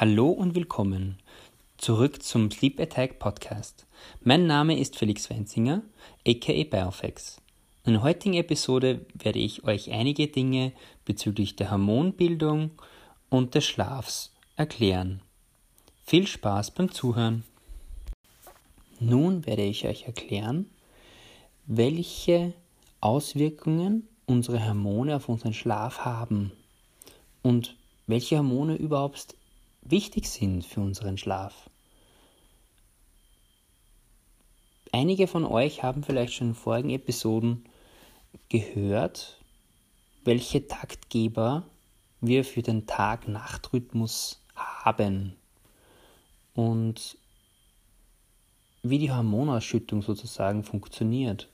Hallo und willkommen zurück zum Sleep Attack Podcast. Mein Name ist Felix Wenzinger, aka Biofex. In der heutigen Episode werde ich euch einige Dinge bezüglich der Hormonbildung und des Schlafs erklären. Viel Spaß beim Zuhören. Nun werde ich euch erklären, welche Auswirkungen unsere Hormone auf unseren Schlaf haben und welche Hormone überhaupt wichtig sind für unseren Schlaf. Einige von euch haben vielleicht schon in vorigen Episoden gehört, welche Taktgeber wir für den Tag-Nacht-Rhythmus haben und wie die Hormonausschüttung sozusagen funktioniert.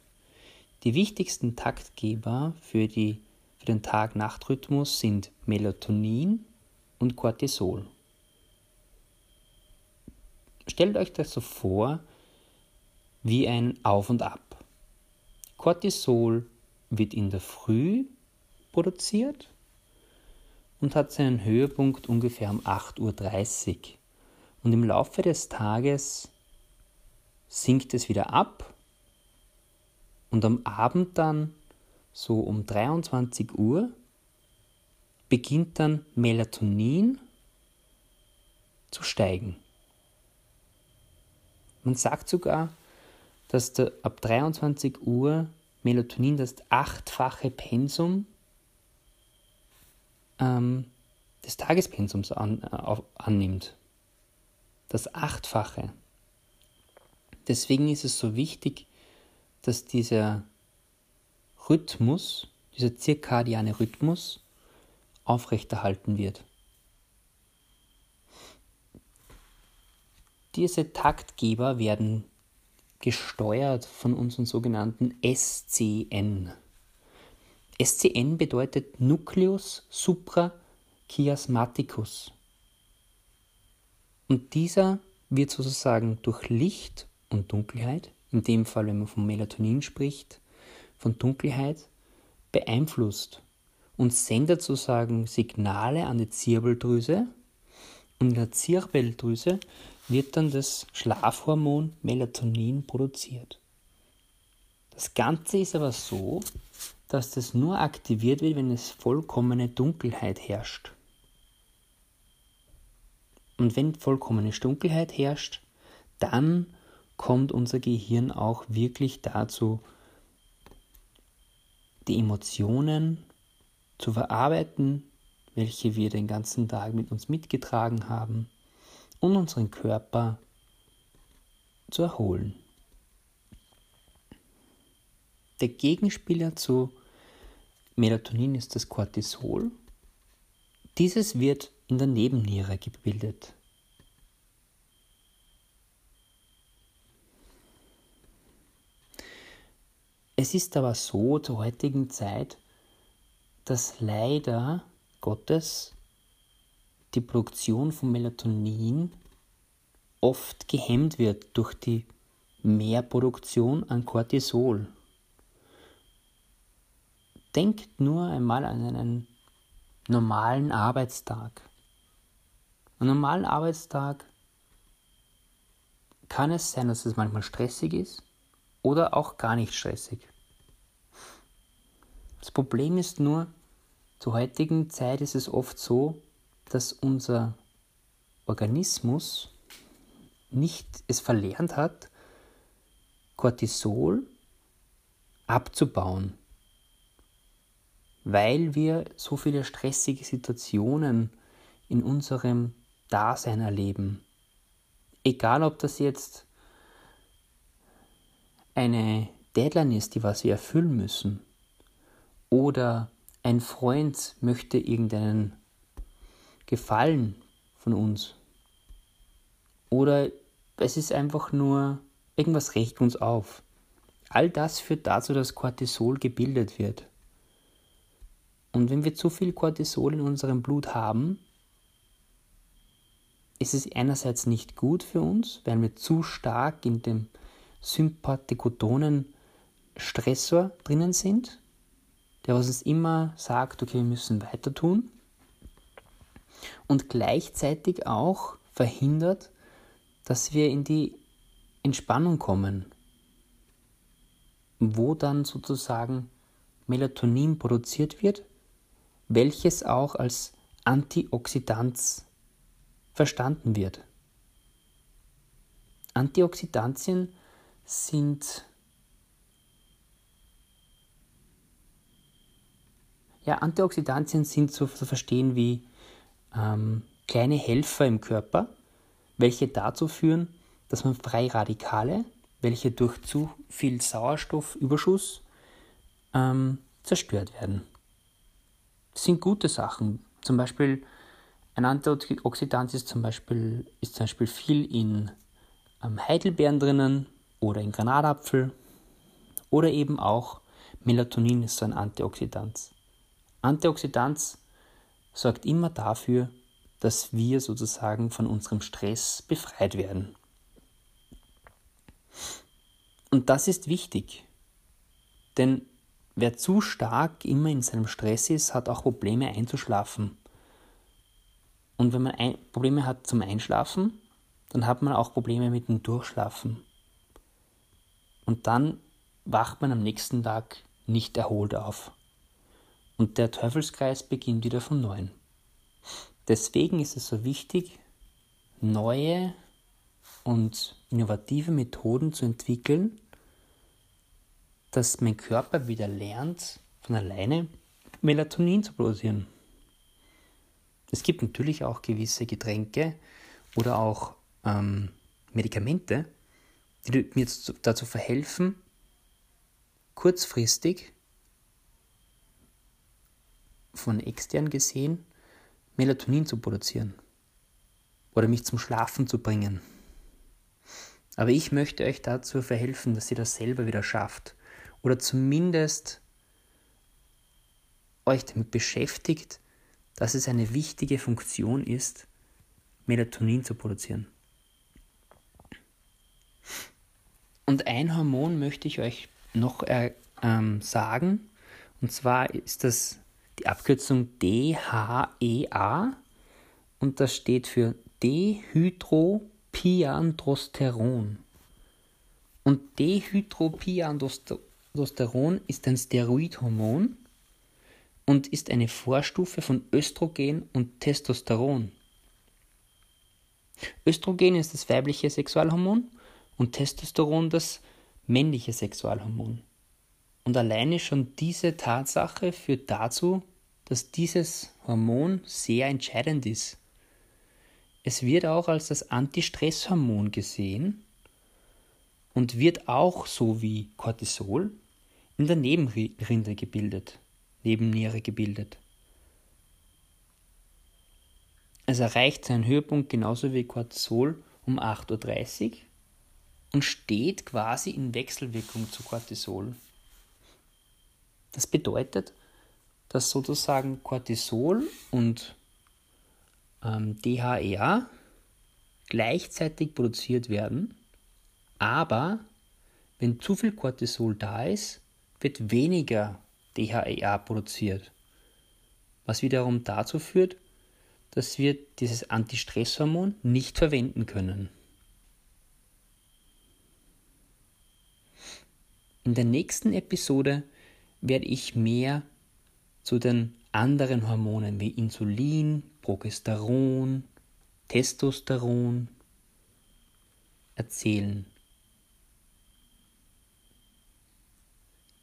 Die wichtigsten Taktgeber für, die, für den Tag-Nacht-Rhythmus sind Melatonin und Cortisol. Stellt euch das so vor wie ein Auf und Ab. Cortisol wird in der Früh produziert und hat seinen Höhepunkt ungefähr um 8.30 Uhr. Und im Laufe des Tages sinkt es wieder ab und am Abend dann, so um 23 Uhr, beginnt dann Melatonin zu steigen. Man sagt sogar, dass der, ab 23 Uhr Melatonin das achtfache Pensum ähm, des Tagespensums an, äh, auf, annimmt. Das achtfache. Deswegen ist es so wichtig, dass dieser Rhythmus, dieser zirkadiane Rhythmus aufrechterhalten wird. Diese Taktgeber werden gesteuert von unseren sogenannten SCN. SCN bedeutet Nucleus suprachiasmaticus. Und dieser wird sozusagen durch Licht und Dunkelheit, in dem Fall, wenn man von Melatonin spricht, von Dunkelheit, beeinflusst und sendet sozusagen Signale an die Zirbeldrüse. In der Zirbeldrüse wird dann das Schlafhormon Melatonin produziert. Das Ganze ist aber so, dass das nur aktiviert wird, wenn es vollkommene Dunkelheit herrscht. Und wenn vollkommene Dunkelheit herrscht, dann kommt unser Gehirn auch wirklich dazu, die Emotionen zu verarbeiten, welche wir den ganzen Tag mit uns mitgetragen haben und unseren Körper zu erholen. Der Gegenspieler zu Melatonin ist das Cortisol. Dieses wird in der Nebenniere gebildet. Es ist aber so zur heutigen Zeit, dass leider Gottes die Produktion von Melatonin oft gehemmt wird durch die Mehrproduktion an Cortisol. Denkt nur einmal an einen normalen Arbeitstag. An einem normalen Arbeitstag kann es sein, dass es manchmal stressig ist oder auch gar nicht stressig. Das Problem ist nur, zur heutigen Zeit ist es oft so, dass unser Organismus nicht es verlernt hat, Cortisol abzubauen, weil wir so viele stressige Situationen in unserem Dasein erleben. Egal, ob das jetzt eine Deadline ist, die wir erfüllen müssen, oder ein Freund möchte irgendeinen Gefallen von uns. Oder es ist einfach nur, irgendwas regt uns auf. All das führt dazu, dass Cortisol gebildet wird. Und wenn wir zu viel Cortisol in unserem Blut haben, ist es einerseits nicht gut für uns, weil wir zu stark in dem sympathikotonen Stressor drinnen sind, der was uns immer sagt, okay, wir müssen weiter tun. und gleichzeitig auch verhindert, dass wir in die Entspannung kommen, wo dann sozusagen Melatonin produziert wird, welches auch als Antioxidant verstanden wird. Antioxidantien sind ja, Antioxidantien sind so zu verstehen wie ähm, kleine Helfer im Körper, welche dazu führen, dass man freie Radikale, welche durch zu viel Sauerstoffüberschuss ähm, zerstört werden. Das sind gute Sachen. Zum Beispiel ein Antioxidant ist zum Beispiel, ist zum Beispiel viel in ähm, Heidelbeeren drinnen oder in Granatapfel oder eben auch Melatonin ist so ein Antioxidant. Antioxidant sorgt immer dafür, dass wir sozusagen von unserem Stress befreit werden. Und das ist wichtig, denn wer zu stark immer in seinem Stress ist, hat auch Probleme einzuschlafen. Und wenn man Probleme hat zum Einschlafen, dann hat man auch Probleme mit dem Durchschlafen. Und dann wacht man am nächsten Tag nicht erholt auf. Und der Teufelskreis beginnt wieder von neuem. Deswegen ist es so wichtig, neue und innovative Methoden zu entwickeln, dass mein Körper wieder lernt, von alleine Melatonin zu produzieren. Es gibt natürlich auch gewisse Getränke oder auch ähm, Medikamente, die mir dazu verhelfen, kurzfristig von extern gesehen Melatonin zu produzieren oder mich zum Schlafen zu bringen. Aber ich möchte euch dazu verhelfen, dass ihr das selber wieder schafft oder zumindest euch damit beschäftigt, dass es eine wichtige Funktion ist, Melatonin zu produzieren. Und ein Hormon möchte ich euch noch äh, ähm, sagen, und zwar ist das die Abkürzung DHEA und das steht für Dehydropiandrosteron. Und Dehydropiandrosteron ist ein Steroidhormon und ist eine Vorstufe von Östrogen und Testosteron. Östrogen ist das weibliche Sexualhormon und Testosteron das männliche Sexualhormon. Und alleine schon diese Tatsache führt dazu, dass dieses Hormon sehr entscheidend ist. Es wird auch als das Antistresshormon gesehen und wird auch so wie Cortisol in der Nebenrinde gebildet, Nebenniere gebildet. Es erreicht seinen Höhepunkt genauso wie Cortisol um 8.30 Uhr und steht quasi in Wechselwirkung zu Cortisol. Das bedeutet, dass sozusagen Cortisol und ähm, DHEA gleichzeitig produziert werden, aber wenn zu viel Cortisol da ist, wird weniger DHEA produziert, was wiederum dazu führt, dass wir dieses Antistresshormon nicht verwenden können. In der nächsten Episode werde ich mehr zu den anderen Hormonen wie Insulin, Progesteron, Testosteron erzählen.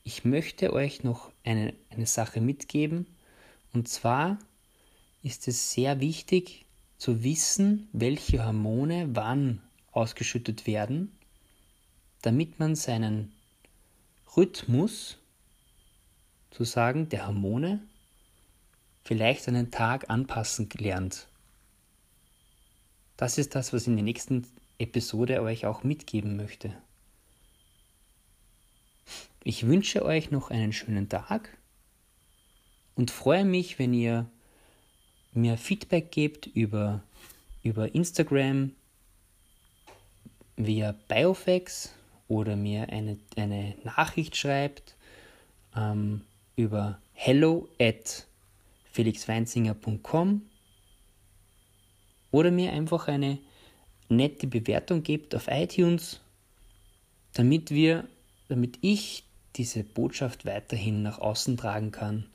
Ich möchte euch noch eine, eine Sache mitgeben, und zwar ist es sehr wichtig zu wissen, welche Hormone wann ausgeschüttet werden, damit man seinen Rhythmus zu sagen, der Hormone vielleicht den Tag anpassen lernt. Das ist das, was ich in der nächsten Episode euch auch mitgeben möchte. Ich wünsche euch noch einen schönen Tag und freue mich, wenn ihr mir Feedback gebt über, über Instagram via Biofax oder mir eine, eine Nachricht schreibt ähm, über hello at felixweinzinger.com oder mir einfach eine nette Bewertung gebt auf iTunes, damit wir, damit ich diese Botschaft weiterhin nach außen tragen kann